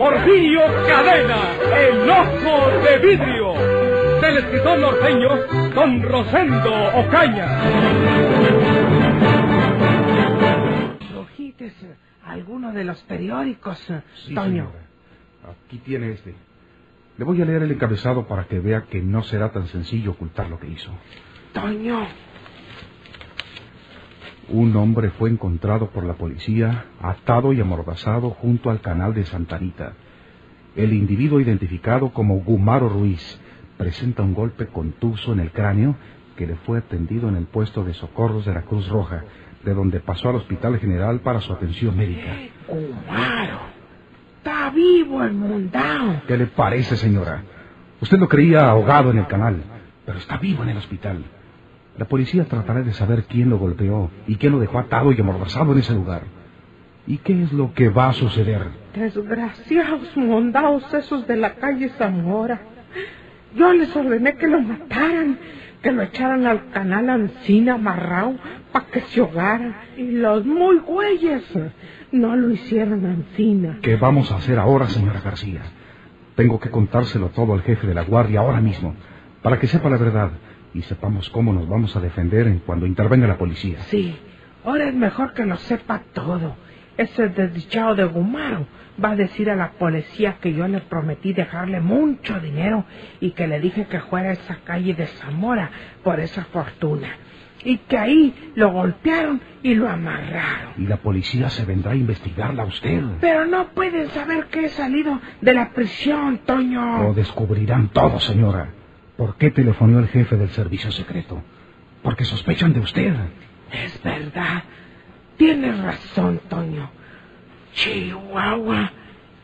Porfirio Cadena, el ojo de vidrio, del escritor norteño Don Rosendo Ocaña. Rojites, alguno de los periódicos, Toño. señora. Aquí tiene este. Le voy a leer el encabezado para que vea que no será tan sencillo ocultar lo que hizo. Toño, Un hombre fue encontrado por la policía atado y amordazado junto al canal de Santa Anita. El individuo identificado como Gumaro Ruiz presenta un golpe contuso en el cráneo que le fue atendido en el puesto de socorros de la Cruz Roja, de donde pasó al Hospital General para su atención médica. Gumaro. Está vivo el mundao. ¿Qué le parece, señora? Usted lo creía ahogado en el canal, pero está vivo en el hospital. La policía tratará de saber quién lo golpeó y quién lo dejó atado y amordazado en ese lugar. ¿Y qué es lo que va a suceder? Desgraciados mondaos esos de la calle Zamora. Yo les ordené que lo mataran, que lo echaran al canal Ancina amarrado para que se ahogara. Y los muy güeyes no lo hicieron Ancina. ¿Qué vamos a hacer ahora, señora García? Tengo que contárselo todo al jefe de la guardia ahora mismo, para que sepa la verdad y sepamos cómo nos vamos a defender en cuando intervenga la policía. Sí, ahora es mejor que lo sepa todo. Ese desdichado de Gumaro va a decir a la policía que yo le prometí dejarle mucho dinero y que le dije que fuera a esa calle de Zamora por esa fortuna. Y que ahí lo golpearon y lo amarraron. Y la policía se vendrá a investigarla a usted. Pero no pueden saber que he salido de la prisión, Toño. Lo descubrirán todo, señora. ¿Por qué telefonó el jefe del servicio secreto? Porque sospechan de usted. Es verdad. Tienes razón, Toño. Chihuahua.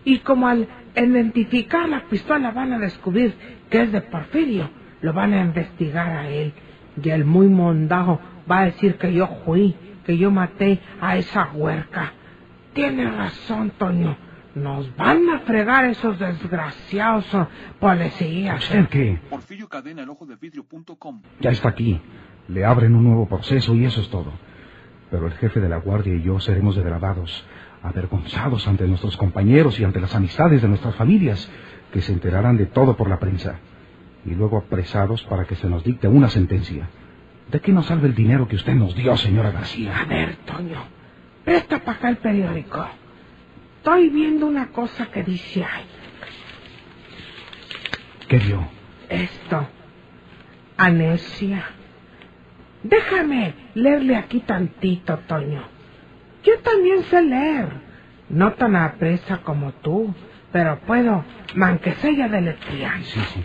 Y como al identificar la pistola van a descubrir que es de Porfirio, lo van a investigar a él. Y el muy mondado va a decir que yo fui, que yo maté a esa huerca. Tienes razón, Toño. Nos van a fregar esos desgraciados policías. ¿Usted qué? Porfirio Cadena, el ojo de vidrio.com. Ya está aquí. Le abren un nuevo proceso y eso es todo. Pero el jefe de la guardia y yo seremos degradados, avergonzados ante nuestros compañeros y ante las amistades de nuestras familias, que se enterarán de todo por la prensa. Y luego apresados para que se nos dicte una sentencia. ¿De qué nos salve el dinero que usted nos dio, señora García? A ver, Toño, presta para acá el periódico. Estoy viendo una cosa que dice ahí. ¿Qué vio? Esto. Anesia. Déjame leerle aquí tantito, Toño. Yo también sé leer. No tan apresa como tú, pero puedo, manque sea deletrear. Sí, sí.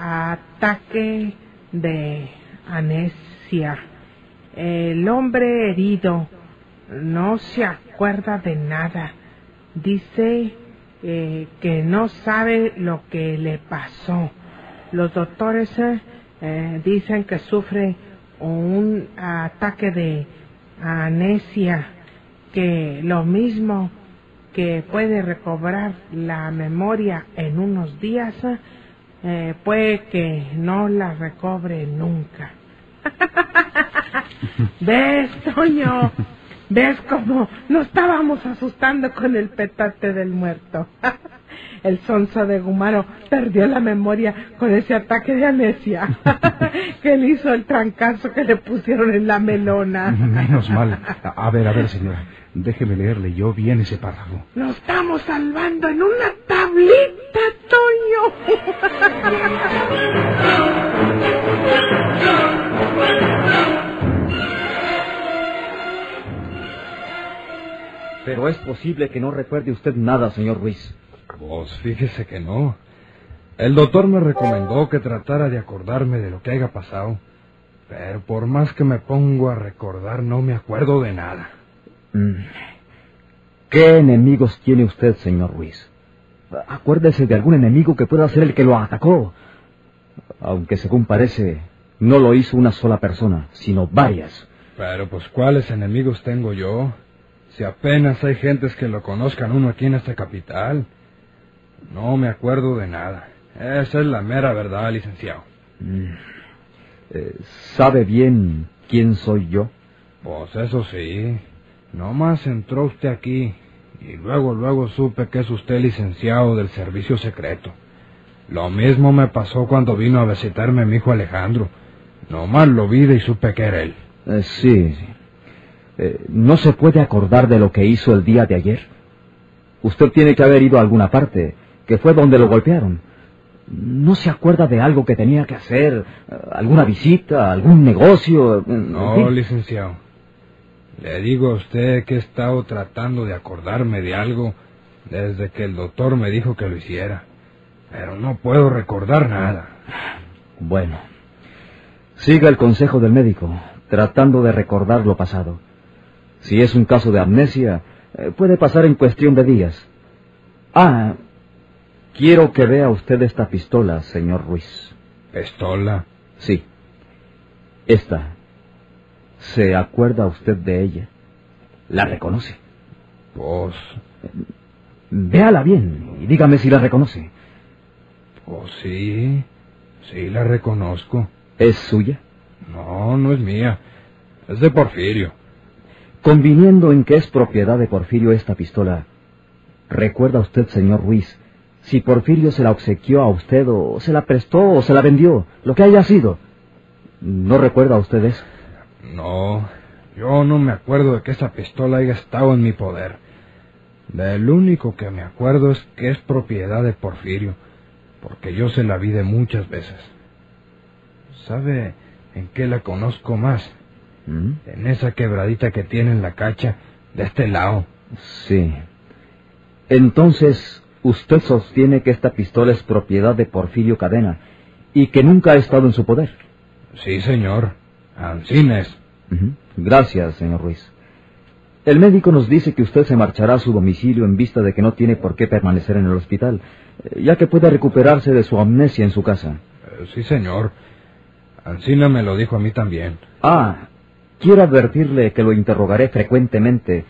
Ataque de anesia. El hombre herido no se acuerda de nada. Dice eh, que no sabe lo que le pasó. Los doctores eh, eh, dicen que sufre un ataque de anesia, que lo mismo que puede recobrar la memoria en unos días, puede que no la recobre nunca. ¿Ves? ¿Ves cómo nos estábamos asustando con el petate del muerto? El sonso de Gumaro perdió la memoria con ese ataque de anesia que le hizo el trancazo que le pusieron en la melona. Menos mal. A ver, a ver, señora. Déjeme leerle yo bien ese párrafo. Nos estamos salvando en una tablita, Toño. Pero es posible que no recuerde usted nada, señor Ruiz. Pues fíjese que no. El doctor me recomendó que tratara de acordarme de lo que haya pasado. Pero por más que me pongo a recordar, no me acuerdo de nada. Mm. ¿Qué enemigos tiene usted, señor Ruiz? Acuérdese de algún enemigo que pueda ser el que lo atacó. Aunque según parece, no lo hizo una sola persona, sino varias. Pero pues cuáles enemigos tengo yo, si apenas hay gentes que lo conozcan uno aquí en esta capital. No me acuerdo de nada. Esa es la mera verdad, licenciado. Mm. Eh, ¿Sabe bien quién soy yo? Pues eso sí. Nomás entró usted aquí y luego, luego supe que es usted licenciado del servicio secreto. Lo mismo me pasó cuando vino a visitarme mi hijo Alejandro. Nomás lo vi y supe que era él. Eh, sí. sí. Eh, ¿No se puede acordar de lo que hizo el día de ayer? Usted tiene que haber ido a alguna parte, que fue donde lo golpearon. ¿No se acuerda de algo que tenía que hacer? ¿Alguna visita? ¿Algún negocio? No, licenciado. Le digo a usted que he estado tratando de acordarme de algo desde que el doctor me dijo que lo hiciera. Pero no puedo recordar nada. Bueno, siga el consejo del médico, tratando de recordar lo pasado. Si es un caso de amnesia, eh, puede pasar en cuestión de días. Ah, Quiero que vea usted esta pistola, señor Ruiz. ¿Pistola? Sí. Esta. ¿Se acuerda usted de ella? ¿La reconoce? Pues... Véala bien y dígame si la reconoce. Pues sí, sí la reconozco. ¿Es suya? No, no es mía. Es de Porfirio. Conviniendo en que es propiedad de Porfirio esta pistola, ¿recuerda usted, señor Ruiz, si Porfirio se la obsequió a usted o se la prestó o se la vendió, lo que haya sido. ¿No recuerda usted? No, yo no me acuerdo de que esa pistola haya estado en mi poder. Del único que me acuerdo es que es propiedad de Porfirio, porque yo se la vi de muchas veces. ¿Sabe en qué la conozco más? ¿Mm? En esa quebradita que tiene en la cacha, de este lado. Sí. Entonces, Usted sostiene que esta pistola es propiedad de Porfirio Cadena y que nunca ha estado en su poder. Sí, señor. Ancines. Gracias, señor Ruiz. El médico nos dice que usted se marchará a su domicilio en vista de que no tiene por qué permanecer en el hospital, eh, ya que puede recuperarse de su amnesia en su casa. Eh, sí, señor. Ancina me lo dijo a mí también. Ah, quiero advertirle que lo interrogaré frecuentemente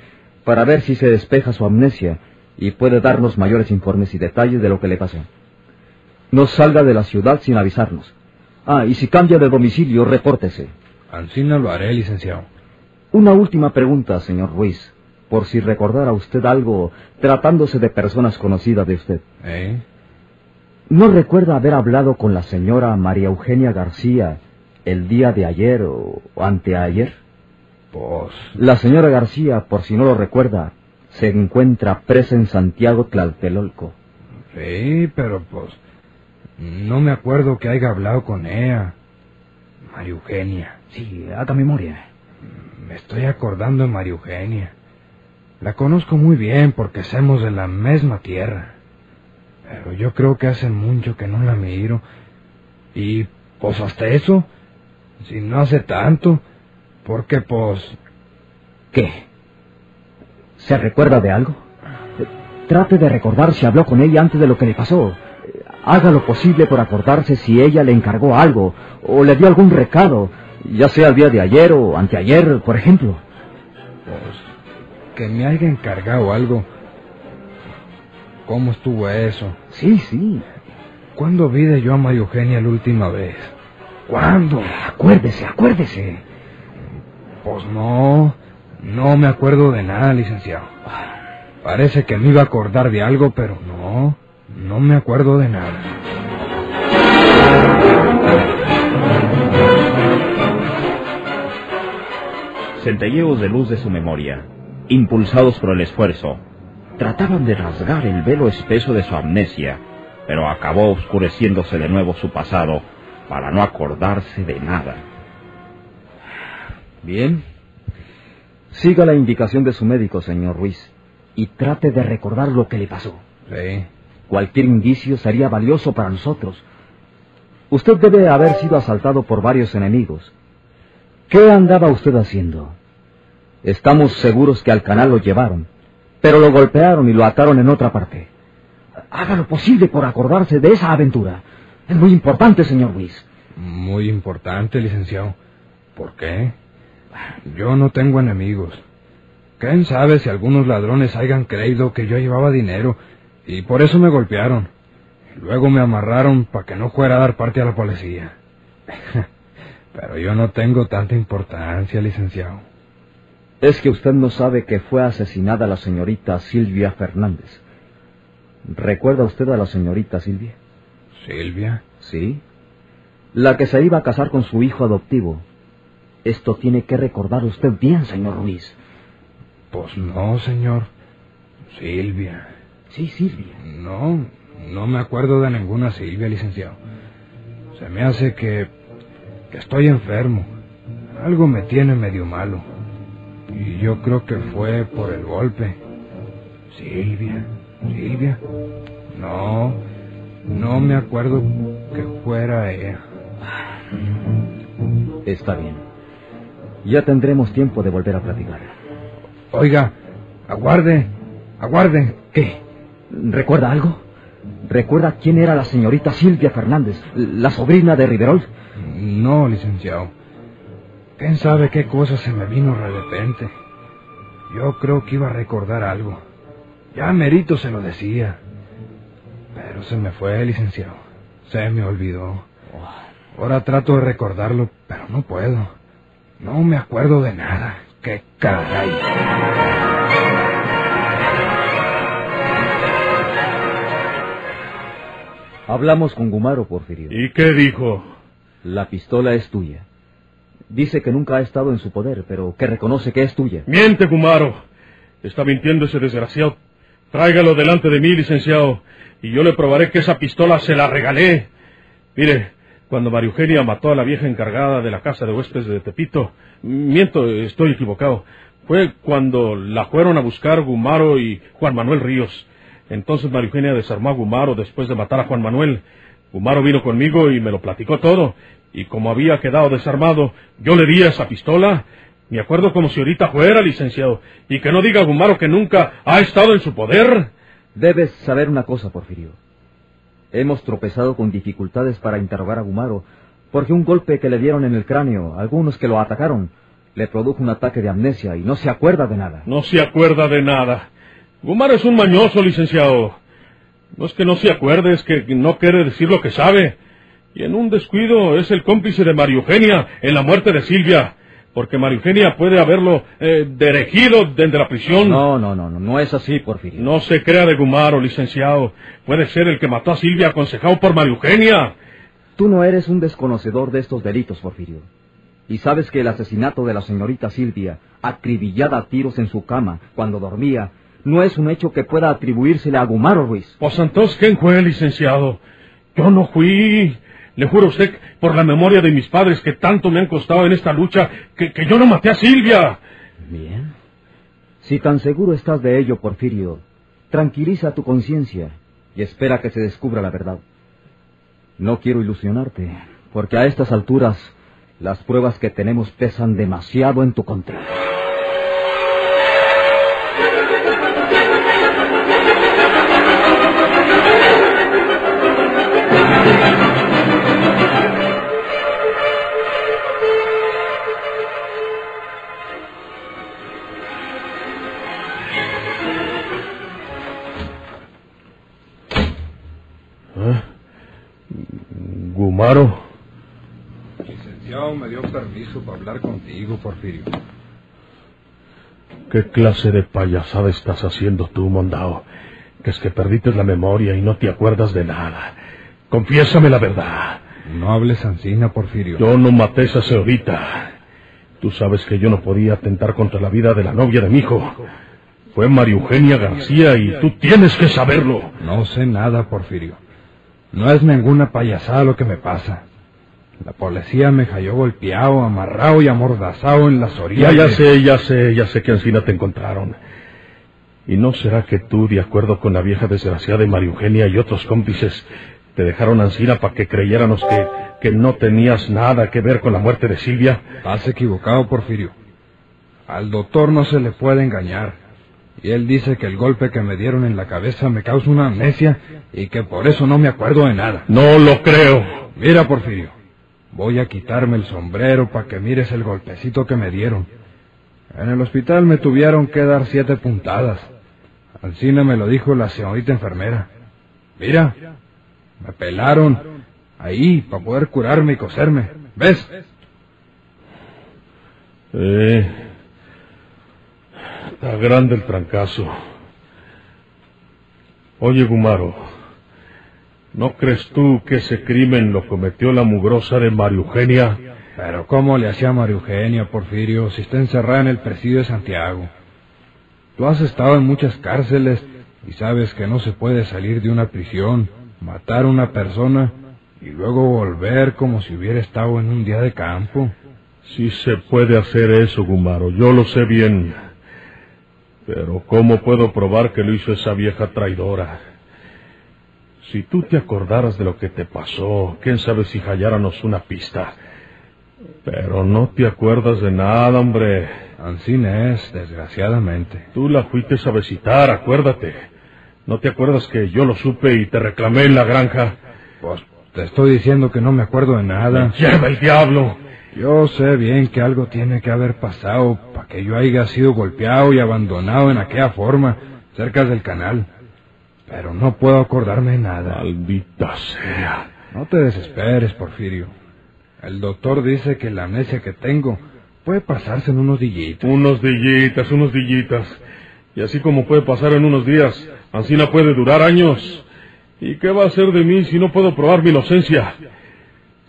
para ver si se despeja su amnesia y puede darnos mayores informes y detalles de lo que le pasó. No salga de la ciudad sin avisarnos. Ah, y si cambia de domicilio, repórtese. Así no lo haré, licenciado. Una última pregunta, señor Ruiz, por si recordara usted algo tratándose de personas conocidas de usted. ¿Eh? ¿No recuerda haber hablado con la señora María Eugenia García el día de ayer o anteayer? Pues... La señora García, por si no lo recuerda, se encuentra presa en Santiago Tlaltelolco. Sí, pero pues no me acuerdo que haya hablado con ella. María Eugenia. Sí, haga memoria. Me estoy acordando de María Eugenia. La conozco muy bien porque somos de la misma tierra. Pero yo creo que hace mucho que no la miro. Y pues hasta eso, si no hace tanto, porque pues... ¿Qué? ¿Se recuerda de algo? Trate de recordar si habló con ella antes de lo que le pasó. Haga lo posible por acordarse si ella le encargó algo o le dio algún recado, ya sea el día de ayer o anteayer, por ejemplo. Pues que me haya encargado algo. ¿Cómo estuvo eso? Sí, sí. ¿Cuándo vi de yo a María Eugenia la última vez? ¿Cuándo? Acuérdese, acuérdese. Pues no. No me acuerdo de nada, licenciado. Parece que me iba a acordar de algo, pero no, no me acuerdo de nada. Centelleos de luz de su memoria, impulsados por el esfuerzo, trataban de rasgar el velo espeso de su amnesia, pero acabó oscureciéndose de nuevo su pasado para no acordarse de nada. Bien, Siga la indicación de su médico, señor Ruiz, y trate de recordar lo que le pasó. Sí. Cualquier indicio sería valioso para nosotros. Usted debe haber sido asaltado por varios enemigos. ¿Qué andaba usted haciendo? Estamos seguros que al canal lo llevaron, pero lo golpearon y lo ataron en otra parte. Haga lo posible por acordarse de esa aventura. Es muy importante, señor Luis. Muy importante, licenciado. ¿Por qué? Yo no tengo enemigos. ¿Quién sabe si algunos ladrones hayan creído que yo llevaba dinero y por eso me golpearon? Luego me amarraron para que no fuera a dar parte a la policía. Pero yo no tengo tanta importancia, licenciado. Es que usted no sabe que fue asesinada la señorita Silvia Fernández. ¿Recuerda usted a la señorita Silvia? ¿Silvia? Sí. La que se iba a casar con su hijo adoptivo. Esto tiene que recordar usted bien, señor Ruiz. Pues no, señor. Silvia. Sí, Silvia. No, no me acuerdo de ninguna Silvia, licenciado. Se me hace que... que estoy enfermo. Algo me tiene medio malo. Y yo creo que fue por el golpe. Silvia. Silvia. No, no me acuerdo que fuera ella. Está bien. Ya tendremos tiempo de volver a platicar. Oiga, aguarde, aguarde. ¿Qué? ¿Recuerda algo? ¿Recuerda quién era la señorita Silvia Fernández, la sobrina de Riverol? No, licenciado. ¿Quién sabe qué cosa se me vino de repente? Yo creo que iba a recordar algo. Ya merito se lo decía. Se me fue, licenciado. Se me olvidó. Ahora trato de recordarlo, pero no puedo. No me acuerdo de nada. ¡Qué caray! Hablamos con Gumaro, Porfirio. ¿Y qué dijo? La pistola es tuya. Dice que nunca ha estado en su poder, pero que reconoce que es tuya. Miente, Gumaro. Está mintiendo ese desgraciado. Tráigalo delante de mí, licenciado, y yo le probaré que esa pistola se la regalé. Mire, cuando María Eugenia mató a la vieja encargada de la casa de huéspedes de Tepito, miento, estoy equivocado. Fue cuando la fueron a buscar Gumaro y Juan Manuel Ríos. Entonces María Eugenia desarmó a Gumaro después de matar a Juan Manuel. Gumaro vino conmigo y me lo platicó todo. Y como había quedado desarmado, yo le di esa pistola. Me acuerdo como si ahorita fuera, licenciado. Y que no diga Gumaro que nunca ha estado en su poder. Debes saber una cosa, Porfirio. Hemos tropezado con dificultades para interrogar a Gumaro, porque un golpe que le dieron en el cráneo, algunos que lo atacaron, le produjo un ataque de amnesia y no se acuerda de nada. No se acuerda de nada. Gumaro es un mañoso, licenciado. No es que no se acuerde, es que no quiere decir lo que sabe. Y en un descuido es el cómplice de María Eugenia en la muerte de Silvia. Porque María Eugenia puede haberlo eh, deregido desde la prisión. No, no, no, no, no es así, Porfirio. No se crea de Gumaro, licenciado. Puede ser el que mató a Silvia aconsejado por María Eugenia. Tú no eres un desconocedor de estos delitos, Porfirio. Y sabes que el asesinato de la señorita Silvia, acribillada a tiros en su cama cuando dormía, no es un hecho que pueda atribuírsele a Gumaro Ruiz. Pues entonces, ¿quién fue, licenciado? Yo no fui. Le juro a usted, por la memoria de mis padres que tanto me han costado en esta lucha, que, que yo no maté a Silvia. Bien. Si tan seguro estás de ello, Porfirio, tranquiliza tu conciencia y espera que se descubra la verdad. No quiero ilusionarte, porque a estas alturas las pruebas que tenemos pesan demasiado en tu contra. Licenciado me dio permiso para hablar contigo, Porfirio. ¿Qué clase de payasada estás haciendo tú, Mondao? Que es que perdiste la memoria y no te acuerdas de nada. Confiésame la verdad. No hables ansina, Porfirio. Yo no maté a esa señorita. Tú sabes que yo no podía atentar contra la vida de la novia de mi hijo. Fue María Eugenia García y tú tienes que saberlo. No sé nada, Porfirio. No es ninguna payasada lo que me pasa. La policía me halló golpeado, amarrado y amordazado en las orillas. Ya, ya de- sé, ya sé, ya sé que Ancina te encontraron. ¿Y no será que tú, de acuerdo con la vieja desgraciada de María Eugenia y otros cómplices, te dejaron Ancina para que creyéramos que, que no tenías nada que ver con la muerte de Silvia? Estás equivocado, Porfirio. Al doctor no se le puede engañar. Y él dice que el golpe que me dieron en la cabeza me causa una amnesia y que por eso no me acuerdo de nada. No lo creo. Mira, Porfirio, voy a quitarme el sombrero para que mires el golpecito que me dieron. En el hospital me tuvieron que dar siete puntadas. Alcina me lo dijo la señorita enfermera. Mira, me pelaron ahí para poder curarme y coserme. ¿Ves? Eh, está grande el trancazo. Oye, Gumaro, ¿no crees tú que ese crimen lo cometió la mugrosa de María Eugenia? Pero ¿cómo le hacía María Eugenia, Porfirio, si está encerrada en el presidio de Santiago? Tú has estado en muchas cárceles y sabes que no se puede salir de una prisión, matar a una persona y luego volver como si hubiera estado en un día de campo. Sí se puede hacer eso, Gumaro, yo lo sé bien. Pero ¿cómo puedo probar que lo hizo esa vieja traidora? Si tú te acordaras de lo que te pasó, quién sabe si halláramos una pista. Pero no te acuerdas de nada, hombre. Ansín es, desgraciadamente. Tú la fuiste a visitar, acuérdate. ¿No te acuerdas que yo lo supe y te reclamé en la granja? Pues te estoy diciendo que no me acuerdo de nada. ¡Lleva el diablo! Yo sé bien que algo tiene que haber pasado que yo haya sido golpeado y abandonado en aquella forma, cerca del canal. Pero no puedo acordarme de nada. Maldita sea. No te desesperes, Porfirio. El doctor dice que la amnesia que tengo puede pasarse en unos dillitos. Unos dillitas, unos dillitas. Y así como puede pasar en unos días, Ancina puede durar años. ¿Y qué va a hacer de mí si no puedo probar mi inocencia?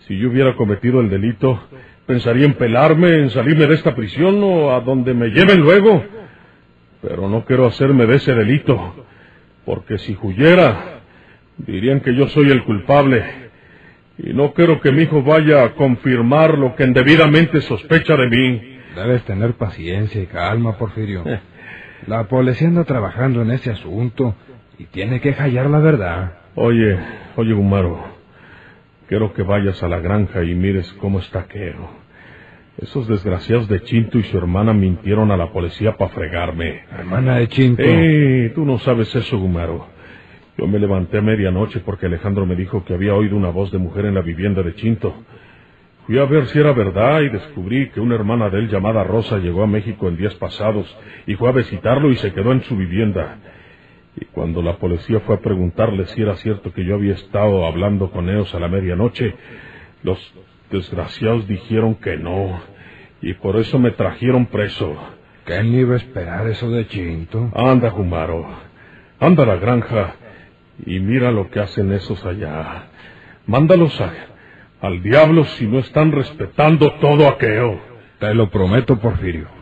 Si yo hubiera cometido el delito, pensaría en pelarme, en salirme de esta prisión o a donde me lleven luego. Pero no quiero hacerme de ese delito, porque si huyera, dirían que yo soy el culpable. Y no quiero que mi hijo vaya a confirmar lo que indebidamente sospecha de mí. Debes tener paciencia y calma, Porfirio. La policía anda trabajando en ese asunto y tiene que hallar la verdad. Oye, oye, Gumaro, quiero que vayas a la granja y mires cómo está Quero. Esos desgraciados de Chinto y su hermana mintieron a la policía para fregarme. Hermana de Chinto. Eh, tú no sabes eso, Gumaro. Yo me levanté a medianoche porque Alejandro me dijo que había oído una voz de mujer en la vivienda de Chinto. Fui a ver si era verdad y descubrí que una hermana de él llamada Rosa llegó a México en días pasados y fue a visitarlo y se quedó en su vivienda. Y cuando la policía fue a preguntarle si era cierto que yo había estado hablando con ellos a la medianoche, los desgraciados dijeron que no. Y por eso me trajeron preso. ¿Quién iba a esperar eso de Chinto? Anda, Jumaro. Anda a la granja y mira lo que hacen esos allá. Mándalos a, al diablo si no están respetando todo aquello. Te lo prometo, Porfirio.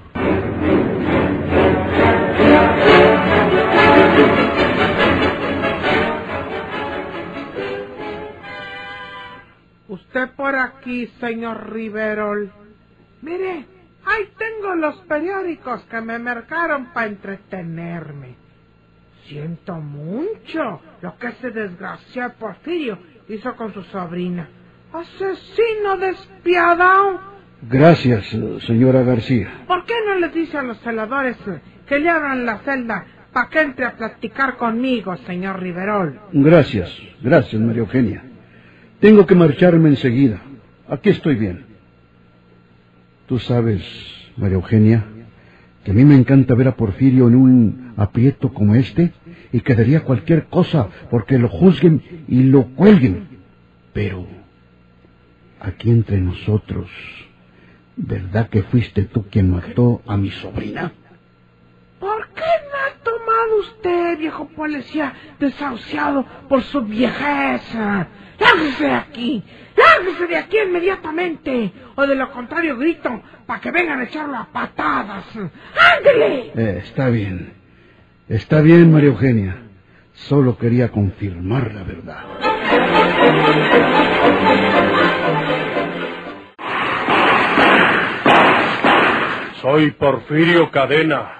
Usted por aquí, señor Riverol. Mire, ahí tengo los periódicos que me marcaron para entretenerme. Siento mucho lo que ese desgraciado Porfirio hizo con su sobrina. Asesino despiadado. Gracias, señora García. ¿Por qué no les dice a los celadores que le abran la celda para que entre a platicar conmigo, señor Riverol? Gracias, gracias, María Eugenia. Tengo que marcharme enseguida. Aquí estoy bien. Tú sabes, María Eugenia, que a mí me encanta ver a Porfirio en un aprieto como este y que daría cualquier cosa porque lo juzguen y lo cuelguen. Pero, aquí entre nosotros, ¿verdad que fuiste tú quien mató a mi sobrina? ¿Por qué no ha tomado usted, viejo policía, desahuciado por su viejeza? ¡Lárguese de aquí! ¡Lárguese de aquí inmediatamente! O de lo contrario grito para que vengan a echarlo a patadas. ¡Ándele! Eh, está bien. Está bien, María Eugenia. Solo quería confirmar la verdad. Soy Porfirio Cadena.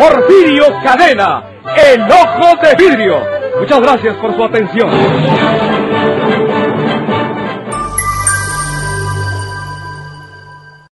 Porfirio Cadena, el ojo de vidrio. Muchas gracias por su atención.